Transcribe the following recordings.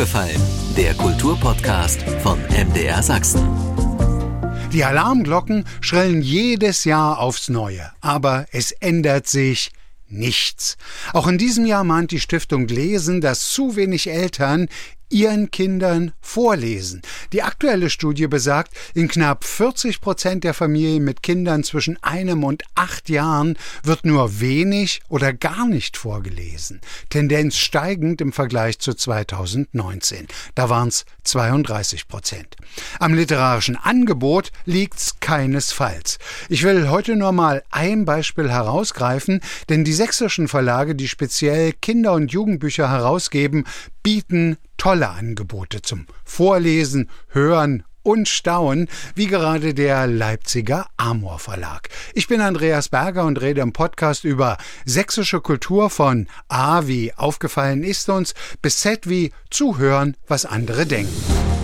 aufgefallen? Der Kulturpodcast von MDR Sachsen. Die Alarmglocken schrillen jedes Jahr aufs Neue, aber es ändert sich nichts. Auch in diesem Jahr mahnt die Stiftung Lesen, dass zu wenig Eltern ihren Kindern vorlesen. Die aktuelle Studie besagt, in knapp 40 Prozent der Familien mit Kindern zwischen einem und acht Jahren wird nur wenig oder gar nicht vorgelesen. Tendenz steigend im Vergleich zu 2019. Da waren es 32 Prozent. Am literarischen Angebot liegt's keinesfalls. Ich will heute nur mal ein Beispiel herausgreifen, denn die sächsischen Verlage, die speziell Kinder- und Jugendbücher herausgeben, bieten tolle Angebote zum Vorlesen, Hören und Staunen, wie gerade der Leipziger Amor Verlag. Ich bin Andreas Berger und rede im Podcast über sächsische Kultur von A wie aufgefallen ist uns bis Z wie zuhören, was andere denken.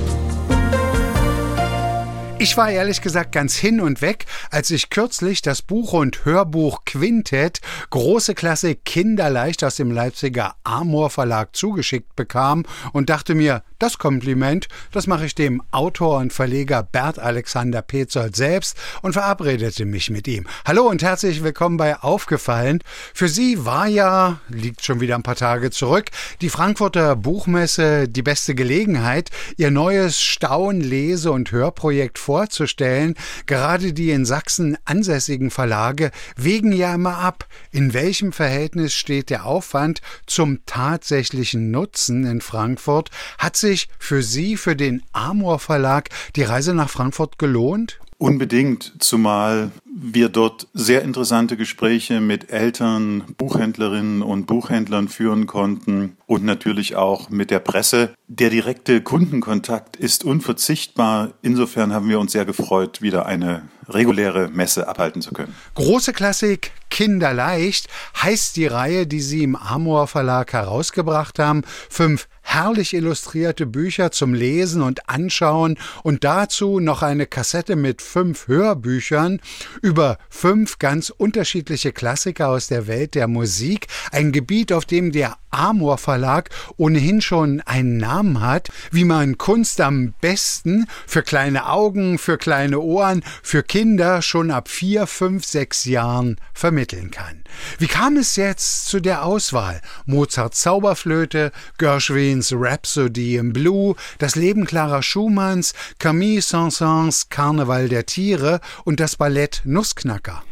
Ich war ehrlich gesagt ganz hin und weg, als ich kürzlich das Buch und Hörbuch Quintett, große Klasse Kinderleicht aus dem Leipziger Amor Verlag zugeschickt bekam und dachte mir, das Kompliment, das mache ich dem Autor und Verleger Bert Alexander Petzold selbst und verabredete mich mit ihm. Hallo und herzlich willkommen bei Aufgefallen. Für Sie war ja, liegt schon wieder ein paar Tage zurück, die Frankfurter Buchmesse die beste Gelegenheit, Ihr neues Staun-, Lese- und Hörprojekt vorzustellen. Gerade die in Sachsen ansässigen Verlage wägen ja immer ab, in welchem Verhältnis steht der Aufwand zum tatsächlichen Nutzen in Frankfurt. Hat sich für Sie, für den Amor Verlag, die Reise nach Frankfurt gelohnt? Unbedingt, zumal wir dort sehr interessante Gespräche mit Eltern, Buchhändlerinnen und Buchhändlern führen konnten und natürlich auch mit der Presse. Der direkte Kundenkontakt ist unverzichtbar. Insofern haben wir uns sehr gefreut, wieder eine reguläre Messe abhalten zu können. Große Klassik, Kinderleicht heißt die Reihe, die Sie im Amor Verlag herausgebracht haben. Fünf herrlich illustrierte Bücher zum Lesen und Anschauen und dazu noch eine Kassette mit fünf Hörbüchern über fünf ganz unterschiedliche Klassiker aus der Welt der Musik. Ein Gebiet, auf dem der Amor Verlag ohnehin schon einen Namen hat, wie man Kunst am besten für kleine Augen, für kleine Ohren, für Kinder schon ab vier, fünf, sechs Jahren vermitteln kann. Wie kam es jetzt zu der Auswahl? Mozarts Zauberflöte, Gershwins Rhapsody in Blue, das Leben Clara Schumanns, Camille Saint-Saëns Karneval der Tiere und das Ballett Nussknacker.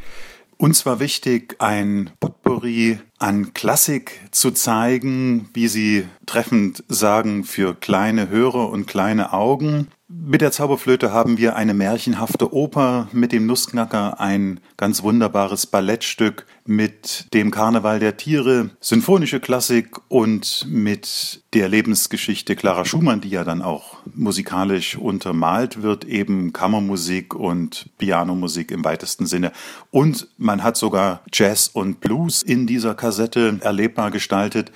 Uns war wichtig, ein Potpourri an Klassik zu zeigen, wie Sie treffend sagen, für kleine Hörer und kleine Augen. Mit der Zauberflöte haben wir eine märchenhafte Oper, mit dem Nussknacker ein ganz wunderbares Ballettstück, mit dem Karneval der Tiere, symphonische Klassik und mit der Lebensgeschichte Clara Schumann, die ja dann auch musikalisch untermalt wird, eben Kammermusik und Pianomusik im weitesten Sinne. Und man hat sogar Jazz und Blues in dieser Kassette erlebbar gestaltet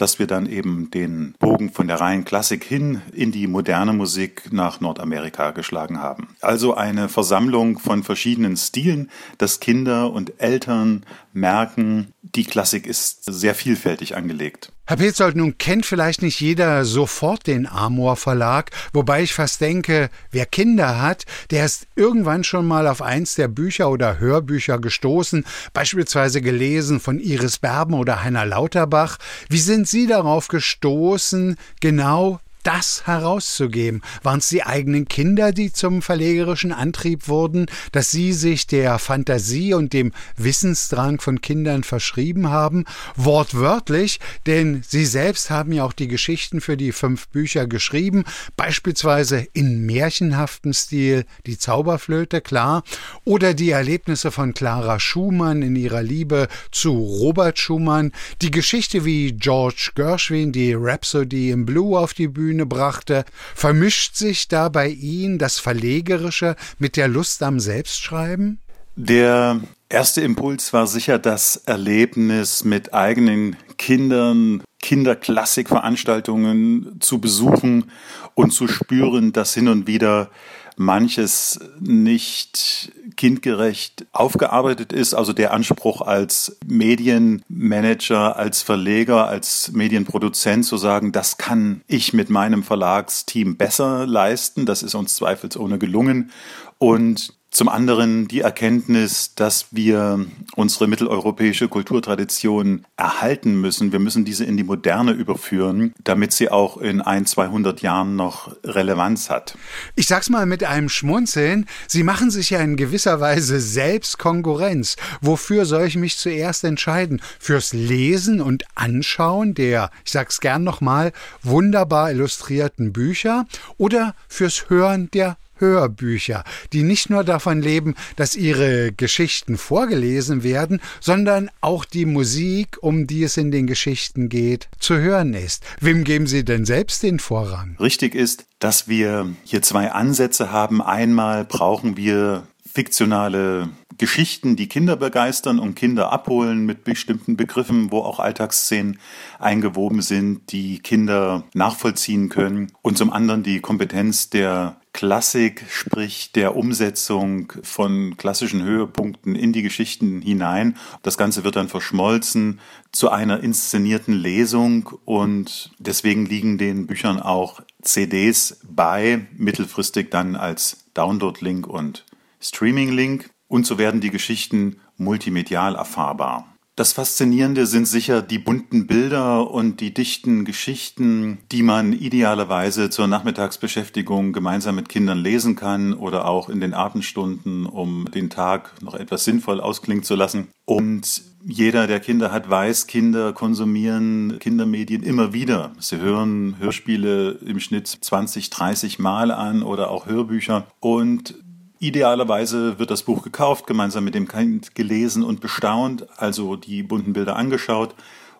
dass wir dann eben den Bogen von der reinen Klassik hin in die moderne Musik nach Nordamerika geschlagen haben. Also eine Versammlung von verschiedenen Stilen, dass Kinder und Eltern merken, die Klassik ist sehr vielfältig angelegt. Herr Petzold, nun kennt vielleicht nicht jeder sofort den Amor Verlag, wobei ich fast denke, wer Kinder hat, der ist irgendwann schon mal auf eins der Bücher oder Hörbücher gestoßen, beispielsweise gelesen von Iris Berben oder Heiner Lauterbach. Wie sind Sie darauf gestoßen, genau das herauszugeben? Waren es die eigenen Kinder, die zum verlegerischen Antrieb wurden, dass sie sich der Fantasie und dem Wissensdrang von Kindern verschrieben haben? Wortwörtlich, denn sie selbst haben ja auch die Geschichten für die fünf Bücher geschrieben, beispielsweise in märchenhaftem Stil die Zauberflöte, klar, oder die Erlebnisse von Clara Schumann in ihrer Liebe zu Robert Schumann, die Geschichte wie George Gershwin die Rhapsody in Blue auf die Bühne Bühne brachte, vermischt sich da bei Ihnen das Verlegerische mit der Lust am Selbstschreiben? Der erste Impuls war sicher das Erlebnis mit eigenen Kindern, Kinderklassikveranstaltungen zu besuchen und zu spüren, dass hin und wieder manches nicht kindgerecht aufgearbeitet ist. Also der Anspruch als Medienmanager, als Verleger, als Medienproduzent zu sagen, das kann ich mit meinem Verlagsteam besser leisten. Das ist uns zweifelsohne gelungen. Und zum anderen die Erkenntnis, dass wir unsere mitteleuropäische Kulturtradition erhalten müssen. Wir müssen diese in die Moderne überführen, damit sie auch in ein, 200 Jahren noch Relevanz hat. Ich sag's mal mit einem Schmunzeln. Sie machen sich ja in gewisser Weise selbst Konkurrenz. Wofür soll ich mich zuerst entscheiden? Fürs Lesen und Anschauen der, ich sag's gern nochmal, wunderbar illustrierten Bücher oder fürs Hören der Hörbücher, die nicht nur davon leben, dass ihre Geschichten vorgelesen werden, sondern auch die Musik, um die es in den Geschichten geht, zu hören ist. Wem geben Sie denn selbst den Vorrang? Richtig ist, dass wir hier zwei Ansätze haben. Einmal brauchen wir fiktionale Geschichten, die Kinder begeistern und Kinder abholen mit bestimmten Begriffen, wo auch Alltagsszenen eingewoben sind, die Kinder nachvollziehen können. Und zum anderen die Kompetenz der Klassik, sprich der Umsetzung von klassischen Höhepunkten in die Geschichten hinein. Das Ganze wird dann verschmolzen zu einer inszenierten Lesung und deswegen liegen den Büchern auch CDs bei, mittelfristig dann als Download-Link und Streaming-Link und so werden die Geschichten multimedial erfahrbar. Das Faszinierende sind sicher die bunten Bilder und die dichten Geschichten, die man idealerweise zur Nachmittagsbeschäftigung gemeinsam mit Kindern lesen kann oder auch in den Abendstunden, um den Tag noch etwas sinnvoll ausklingen zu lassen. Und jeder, der Kinder hat, weiß, Kinder konsumieren Kindermedien immer wieder. Sie hören Hörspiele im Schnitt 20, 30 Mal an oder auch Hörbücher. Und Idealerweise wird das Buch gekauft, gemeinsam mit dem Kind gelesen und bestaunt, also die bunten Bilder angeschaut.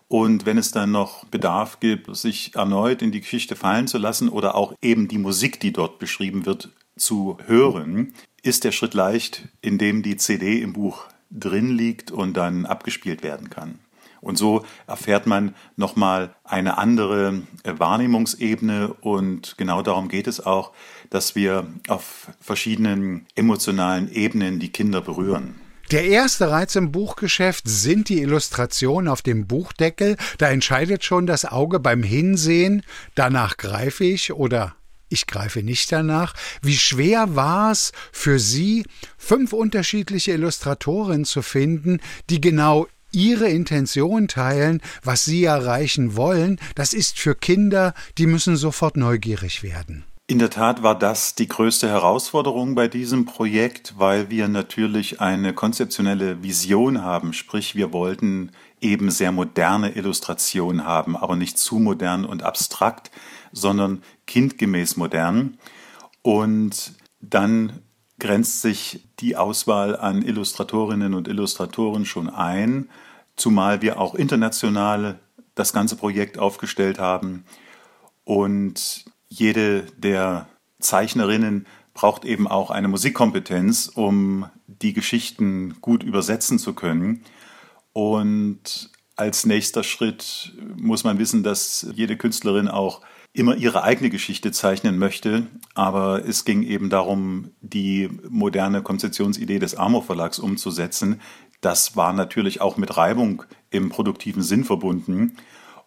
Und wenn es dann noch Bedarf gibt, sich erneut in die Geschichte fallen zu lassen oder auch eben die Musik, die dort beschrieben wird, zu hören, ist der Schritt leicht, indem die CD im Buch drin liegt und dann abgespielt werden kann. Und so erfährt man nochmal eine andere Wahrnehmungsebene und genau darum geht es auch, dass wir auf verschiedenen emotionalen Ebenen die Kinder berühren. Der erste Reiz im Buchgeschäft sind die Illustrationen auf dem Buchdeckel. Da entscheidet schon das Auge beim Hinsehen, danach greife ich oder ich greife nicht danach. Wie schwer war es für Sie, fünf unterschiedliche Illustratorinnen zu finden, die genau ihre Intention teilen, was sie erreichen wollen. Das ist für Kinder, die müssen sofort neugierig werden. In der Tat war das die größte Herausforderung bei diesem Projekt, weil wir natürlich eine konzeptionelle Vision haben, sprich wir wollten eben sehr moderne Illustrationen haben, aber nicht zu modern und abstrakt, sondern kindgemäß modern. Und dann grenzt sich die Auswahl an Illustratorinnen und Illustratoren schon ein, zumal wir auch international das ganze Projekt aufgestellt haben. Und jede der Zeichnerinnen braucht eben auch eine Musikkompetenz, um die Geschichten gut übersetzen zu können. Und als nächster Schritt muss man wissen, dass jede Künstlerin auch immer ihre eigene Geschichte zeichnen möchte. Aber es ging eben darum, die moderne Konzeptionsidee des Amor Verlags umzusetzen. Das war natürlich auch mit Reibung im produktiven Sinn verbunden.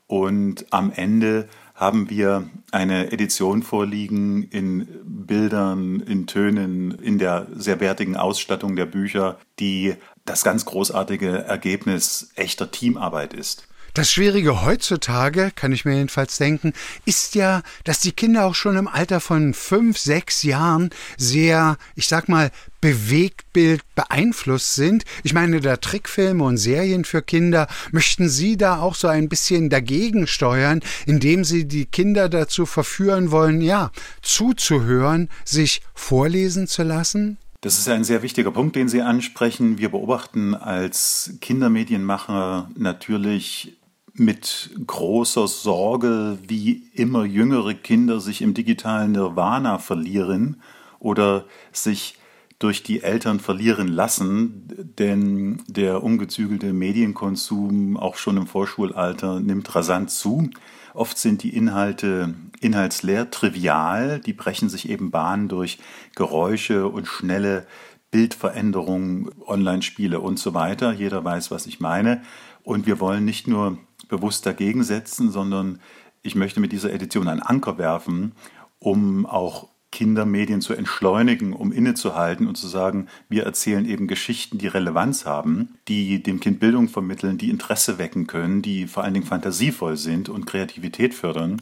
Und am Ende haben wir eine Edition vorliegen in Bildern, in Tönen, in der sehr wertigen Ausstattung der Bücher, die das ganz großartige Ergebnis echter Teamarbeit ist. Das Schwierige heutzutage, kann ich mir jedenfalls denken, ist ja, dass die Kinder auch schon im Alter von fünf, sechs Jahren sehr, ich sag mal, Bewegtbild beeinflusst sind. Ich meine, da Trickfilme und Serien für Kinder, möchten Sie da auch so ein bisschen dagegen steuern, indem Sie die Kinder dazu verführen wollen, ja, zuzuhören, sich vorlesen zu lassen? Das ist ein sehr wichtiger Punkt, den Sie ansprechen. Wir beobachten als Kindermedienmacher natürlich mit großer Sorge, wie immer jüngere Kinder sich im digitalen Nirvana verlieren oder sich durch die Eltern verlieren lassen, denn der ungezügelte Medienkonsum auch schon im Vorschulalter nimmt rasant zu. Oft sind die Inhalte inhaltsleer, trivial. Die brechen sich eben Bahn durch Geräusche und schnelle Bildveränderungen, Online-Spiele und so weiter. Jeder weiß, was ich meine. Und wir wollen nicht nur bewusst dagegen setzen, sondern ich möchte mit dieser Edition einen Anker werfen, um auch Kindermedien zu entschleunigen, um innezuhalten und zu sagen, wir erzählen eben Geschichten, die Relevanz haben, die dem Kind Bildung vermitteln, die Interesse wecken können, die vor allen Dingen fantasievoll sind und Kreativität fördern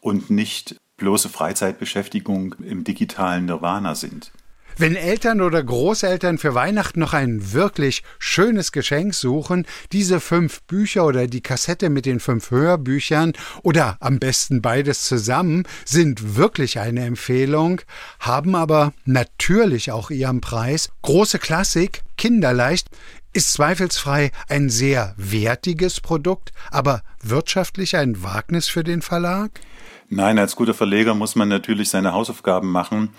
und nicht bloße Freizeitbeschäftigung im digitalen Nirvana sind. Wenn Eltern oder Großeltern für Weihnachten noch ein wirklich schönes Geschenk suchen, diese fünf Bücher oder die Kassette mit den fünf Hörbüchern oder am besten beides zusammen sind wirklich eine Empfehlung, haben aber natürlich auch ihren Preis. Große Klassik, kinderleicht, ist zweifelsfrei ein sehr wertiges Produkt, aber wirtschaftlich ein Wagnis für den Verlag? Nein, als guter Verleger muss man natürlich seine Hausaufgaben machen.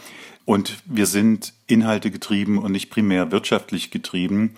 Und wir sind Inhalte getrieben und nicht primär wirtschaftlich getrieben.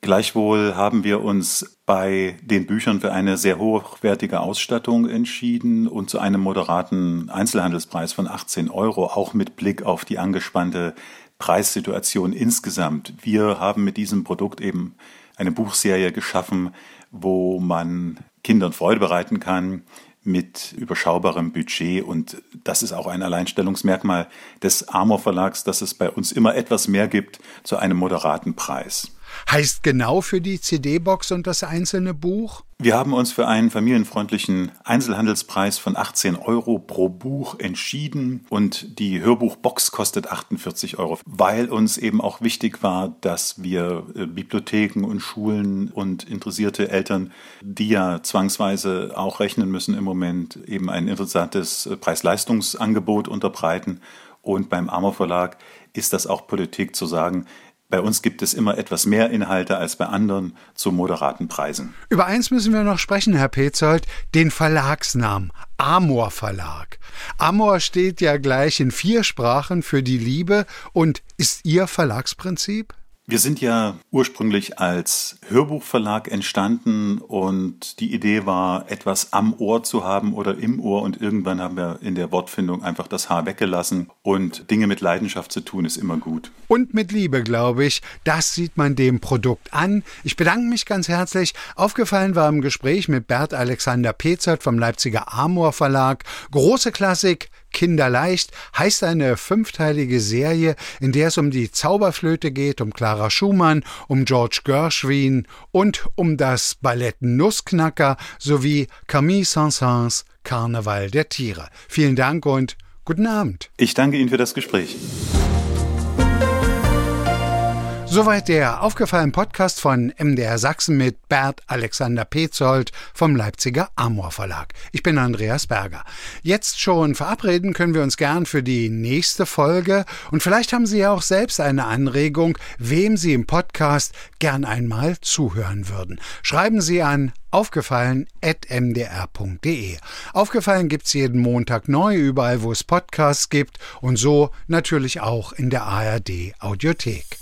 Gleichwohl haben wir uns bei den Büchern für eine sehr hochwertige Ausstattung entschieden und zu einem moderaten Einzelhandelspreis von 18 Euro, auch mit Blick auf die angespannte Preissituation insgesamt. Wir haben mit diesem Produkt eben eine Buchserie geschaffen, wo man Kindern Freude bereiten kann, mit überschaubarem Budget und das ist auch ein Alleinstellungsmerkmal des Amor Verlags, dass es bei uns immer etwas mehr gibt zu einem moderaten Preis. Heißt genau für die CD-Box und das einzelne Buch? Wir haben uns für einen familienfreundlichen Einzelhandelspreis von 18 Euro pro Buch entschieden und die Hörbuchbox kostet 48 Euro, weil uns eben auch wichtig war, dass wir äh, Bibliotheken und Schulen und interessierte Eltern, die ja zwangsweise auch rechnen müssen im Moment, eben ein interessantes äh, Preis-Leistungsangebot unterbreiten. Und beim Amor Verlag ist das auch Politik zu sagen, bei uns gibt es immer etwas mehr Inhalte als bei anderen zu moderaten Preisen. Über eins müssen wir noch sprechen, Herr Petzold, den Verlagsnamen. Amor Verlag. Amor steht ja gleich in vier Sprachen für die Liebe und ist Ihr Verlagsprinzip? Wir sind ja ursprünglich als Hörbuchverlag entstanden und die Idee war, etwas am Ohr zu haben oder im Ohr und irgendwann haben wir in der Wortfindung einfach das Haar weggelassen und Dinge mit Leidenschaft zu tun ist immer gut. Und mit Liebe, glaube ich. Das sieht man dem Produkt an. Ich bedanke mich ganz herzlich. Aufgefallen war im Gespräch mit Bert Alexander Pezert vom Leipziger Amor Verlag. Große Klassik, Kinderleicht heißt eine fünfteilige Serie, in der es um die Zauberflöte geht, um Clara Schumann, um George Gershwin und um das Ballett Nussknacker sowie Camille Saint-Saëns Karneval der Tiere. Vielen Dank und guten Abend. Ich danke Ihnen für das Gespräch. Soweit der aufgefallene Podcast von MDR Sachsen mit Bert Alexander Petzold vom Leipziger Amor Verlag. Ich bin Andreas Berger. Jetzt schon verabreden können wir uns gern für die nächste Folge und vielleicht haben Sie ja auch selbst eine Anregung, wem Sie im Podcast gern einmal zuhören würden. Schreiben Sie an aufgefallen.mdr.de. Aufgefallen gibt's jeden Montag neu, überall wo es Podcasts gibt und so natürlich auch in der ARD Audiothek.